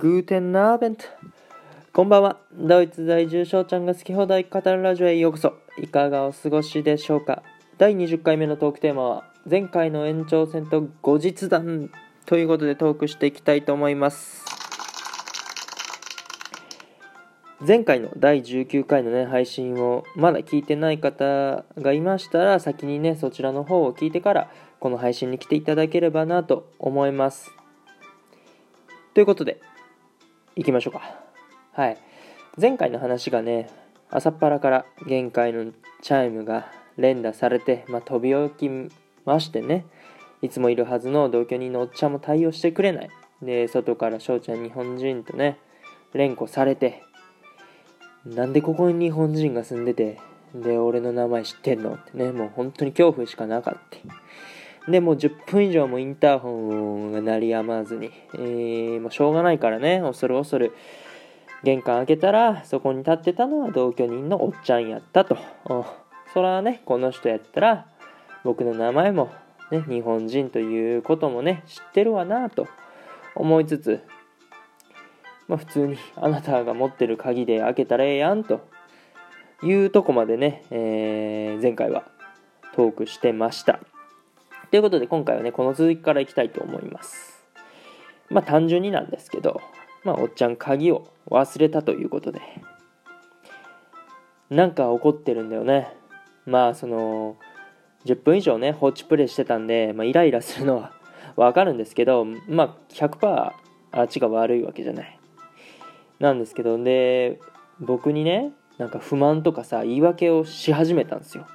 グーテンナーベント。こんばんは。ドイツ在住翔ちゃんが好き放題語るラジオへようこそ。いかがお過ごしでしょうか第20回目のトークテーマは、前回の延長戦と後日談ということでトークしていきたいと思います。前回の第19回のね、配信をまだ聞いてない方がいましたら、先にね、そちらの方を聞いてから、この配信に来ていただければなと思います。ということで、行きましょうか。はい。前回の話がね、朝っぱらから限界のチャイムが連打されて、まあ、飛び起きましてね、いつもいるはずの同居人のおっちゃんも対応してくれない。で、外から翔ちゃん日本人とね、連呼されて、なんでここに日本人が住んでて、で、俺の名前知ってんのってね、もう本当に恐怖しかなかった。で、もう10分以上もインターホンが鳴りやまずに、えー、もうしょうがないからね、恐る恐る、玄関開けたら、そこに立ってたのは同居人のおっちゃんやったと。そらね、この人やったら、僕の名前も、ね、日本人ということもね、知ってるわなと思いつつ、まあ、普通にあなたが持ってる鍵で開けたらええやんというとこまでね、えー、前回はトークしてました。ということで今回はね、この続きからいきたいと思います。まあ単純になんですけど、まあおっちゃん鍵を忘れたということで。なんか怒ってるんだよね。まあその10分以上ね放置プレイしてたんで、まあ、イライラするのは わかるんですけどまあ100%あっちが悪いわけじゃない。なんですけどで僕にねなんか不満とかさ言い訳をし始めたんですよ。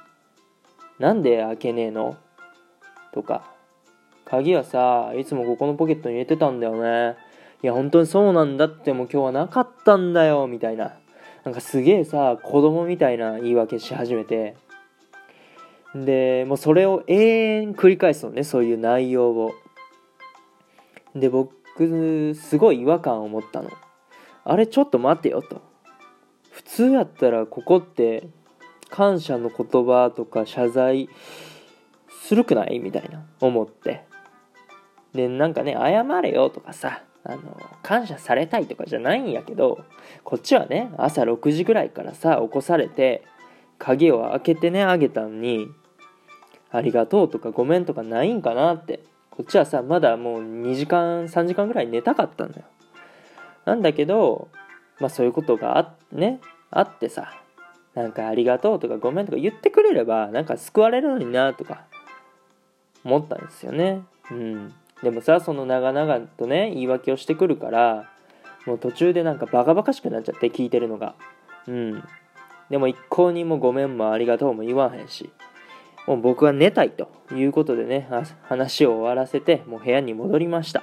なんで開けねえの？とか鍵はさいつもここのポケットに入れてたんだよねいや、本当にそうなんだってもう今日はなかったんだよ、みたいな。なんかすげえさ、子供みたいな言い訳し始めて。で、もうそれを永遠繰り返すのね、そういう内容を。で、僕、すごい違和感を持ったの。あれ、ちょっと待てよと。普通やったらここって感謝の言葉とか謝罪するくない？みたいな。思って。で、なんかね、謝れよとかさ、あの感謝されたいとかじゃないんやけどこっちはね朝6時ぐらいからさ起こされて鍵を開けてねあげたのにありがとうとかごめんとかないんかなって。こっちはさまだもう2時間3時間ぐらい寝たかったんだよ。なんだけどまあそういうことがあ,、ね、あってさなんかありがとうとかごめんとか言ってくれればなんか救われるのになとか思ったんですよね。うん。でもさその長々とね言い訳をしてくるからもう途中でなんかバカバカしくなっちゃって聞いてるのが。うん。でも一向にもごめんもありがとうも言わへんし。もう僕は寝たいということでね話を終わらせてもう部屋に戻りました。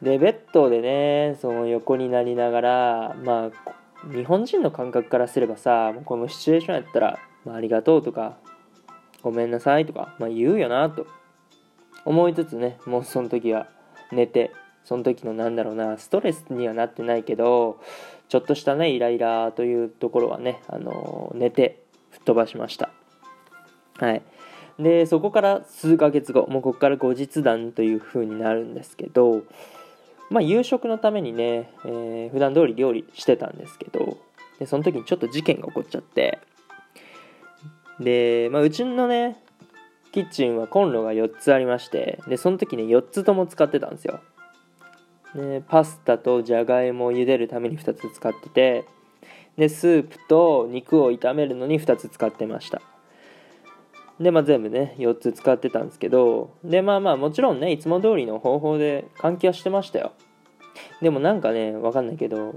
でベッドでねその横になりながらまあ日本人の感覚からすればさこのシチュエーションやったら、まあ、ありがとうとかごめんなさいとか、まあ、言うよなと。思いつつねもうその時は寝てその時のなんだろうなストレスにはなってないけどちょっとしたねイライラというところはね、あの寝て吹っ飛ばしました。はい。でそこから数ヶ月後もうここから後日談という風になるんですけどまあ夕食のためにね、えー、普段通り料理してたんですけどでその時にちょっと事件が起こっちゃってで、まあ、うちのねキッチンはコンロが4つありましてでその時ね4つとも使ってたんですよ。でパスタとじゃがいもを茹でるために2つ使っててでスープと肉を炒めるのに2つ使ってました。でまあ全部ね4つ使ってたんですけどでまあまあもちろんねいつも通りの方法で換気はしてましたよ。でもなんかねわかんないけど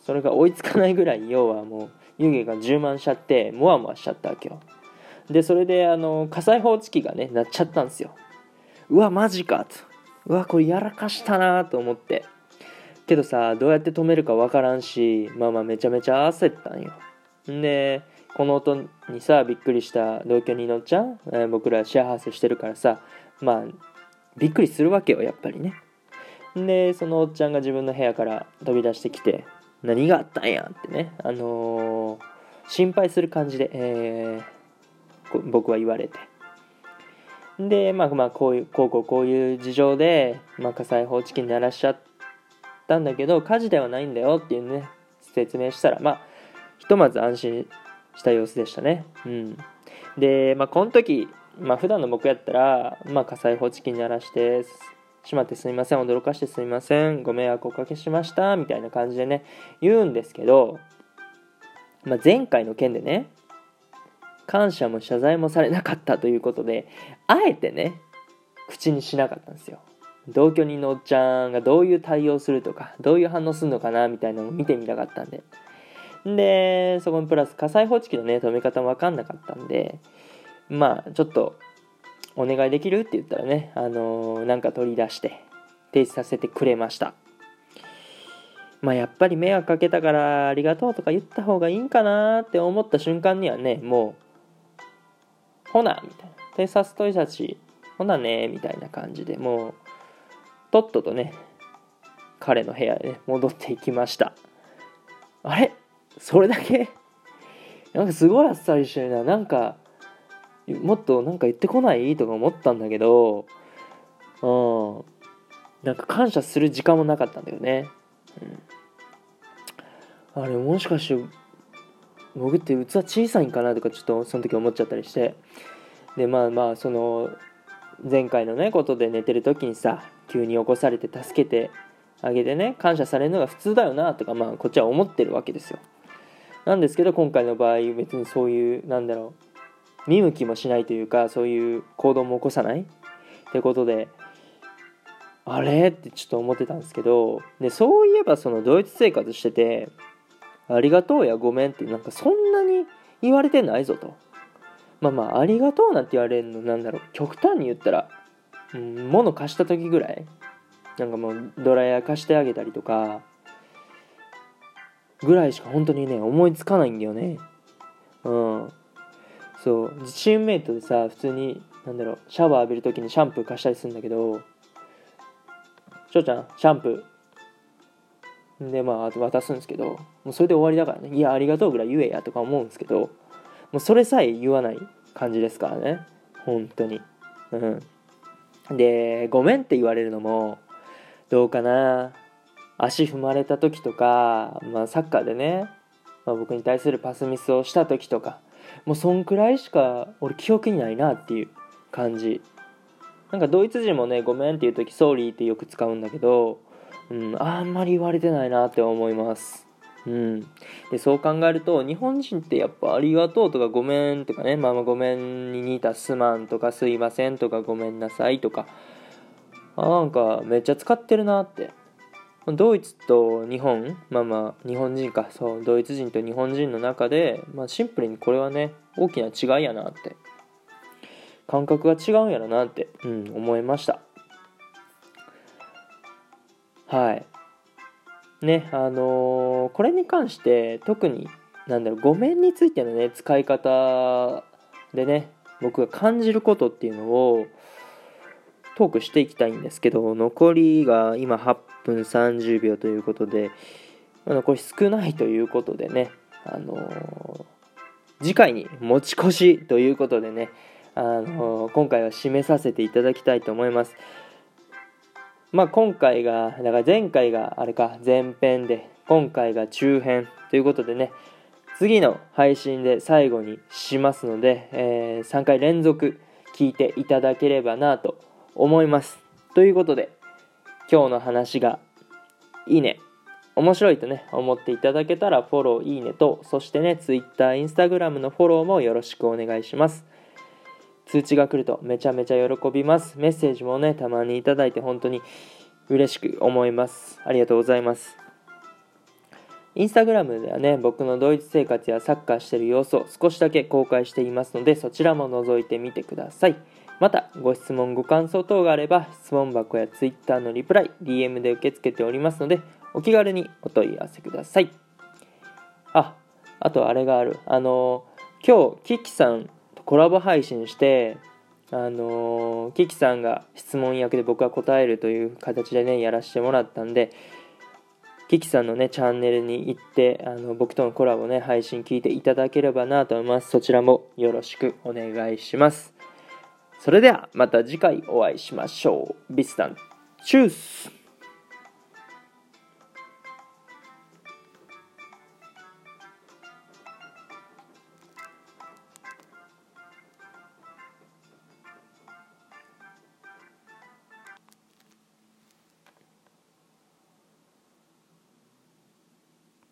それが追いつかないぐらい要はもう湯気が充満しちゃってモワモワしちゃったわけよ。でそれであの火災報知器がね鳴っちゃったんですよ。うわマジかと。うわこれやらかしたなと思って。けどさどうやって止めるかわからんしまあまあめちゃめちゃ焦ったんよ。んでこの音にさびっくりした同居人のちゃん、えー、僕らシェアハウスしてるからさまあびっくりするわけよやっぱりね。でそのおっちゃんが自分の部屋から飛び出してきて何があったんやってねあのー、心配する感じで、えー僕は言われてで、まあまあ、こういう、こうこうこういう事情で、まあ、火災報知器に鳴らしちゃったんだけど、火事ではないんだよっていうね、説明したら、まあ、ひとまず安心した様子でしたね。うん。で、まあ、この時、まあ、普段の僕やったら、まあ、火災報知器に鳴らして、しまってすみません、驚かしてすみません、ご迷惑おかけしました、みたいな感じでね、言うんですけど、まあ、前回の件でね、感謝も謝罪もされなかったということで、あえてね、口にしなかったんですよ。同居人のおっちゃんがどういう対応するとか、どういう反応するのかな、みたいなのを見てみたかったんで。で、そこにプラス火災報知器のね、止め方もわかんなかったんで、まあ、ちょっと、お願いできる？って言ったらね、あのー、なんか取り出して、停止させてくれました。まあやっぱり迷惑かけたからありがとうとか言った方がいいんかなって思った瞬間にはね、もう、ほなみたいな。偵察といたち、ほなねみたいな感じでもう、とっととね、彼の部屋へ、ね、戻っていきました。あれ？それだけ？なんかすごいあっさりしてるな。なんか、もっとなんか言ってこない？とか思ったんだけど、うん。なんか感謝する時間もなかったんだよね。うん、あれもしかして僕って器小さいんかな？とかちょっとその時思っちゃったりして。でまあまあその前回のねことで寝てる時にさ急に起こされて助けてあげてね感謝されるのが普通だよなとかまあこっちは思ってるわけですよ。なんですけど今回の場合別にそういうなんだろう。見向きもしないというかそういう行動も起こさないってことであれ？ってちょっと思ってたんですけどでそういえばそのドイツ生活しててありがとうやごめんってなんかそんなに言われてないぞと。まあまあありがとうなんて言われるのなんだろう極端に言ったら、うん、物貸した時ぐらい。なんかもうドライヤー貸してあげたりとかぐらいしか本当にね思いつかないんだよね。うん。そうチームメイトでさ普通になんだろうシャワー浴びる時にシャンプー貸したりするんだけど翔ちゃん、シャンプー。で、まあ、渡すんですけど、もうそれで終わりだからね、いや、ありがとうぐらい言えやとか思うんですけど、もうそれさえ言わない感じですからね。本当に。うん。で、ごめんって言われるのも、どうかな。足踏まれた時とか、まあ、サッカーでね、まあ、僕に対するパスミスをした時とか、もうそんくらいしか俺記憶にないなっていう感じ。なんかドイツ人もねごめんっていう時ソーリーってよく使うんだけど、うん、あんまり言われてないなって思います。うん、でそう考えると日本人ってやっぱ「ありがとう」とか「ごめん」とかね「まあ、まあごめん」に似た「すまん」とか「すいません」とか「ごめんなさい」とかあなんかめっちゃ使ってるなってドイツと日本まあまあ日本人か。そうドイツ人と日本人の中で、まあ、シンプルにこれはね大きな違いやなって。感覚が違うんやろなって、うん、思いました。はい。ねあのー、これに関して特になんだろうごめんについてのね使い方でね僕が感じることっていうのをトークしていきたいんですけど残りが今8分30秒ということで残り少ないということでねあのー、次回に持ち越しということでねあの今回は締めさせていただきたいと思います。まあ今回が、だから前回があれか前編で、今回が中編ということでね、次の配信で最後にしますので、えー、3回連続聞いていただければなと思います。ということで、今日の話がいいね、面白いとね、思っていただけたらフォロー、いいねと、そしてね、Twitter、Instagram のフォローもよろしくお願いします。通知が来るとめちゃめちゃ喜びます。メッセージもね、たまにいただいて本当に嬉しく思います。ありがとうございます。インスタグラムではね、僕のドイツ生活やサッカーしてる様子を少しだけ公開していますので、そちらも覗いてみてください。また、ご質問、ご感想等があれば、質問箱や Twitter のリプライ、DM で受け付けておりますので、お気軽にお問い合わせください。あ、あとあれがある。あの今日、キキさんとコラボ配信してあの、キキさんが質問役で僕が答えるという形でねやらせてもらったんでキキさんのねチャンネルに行ってあの僕とのコラボね配信聞いていただければなと思いますそちらもよろしくお願いしますそれではまた次回お会いしましょう。ビスタン、チュース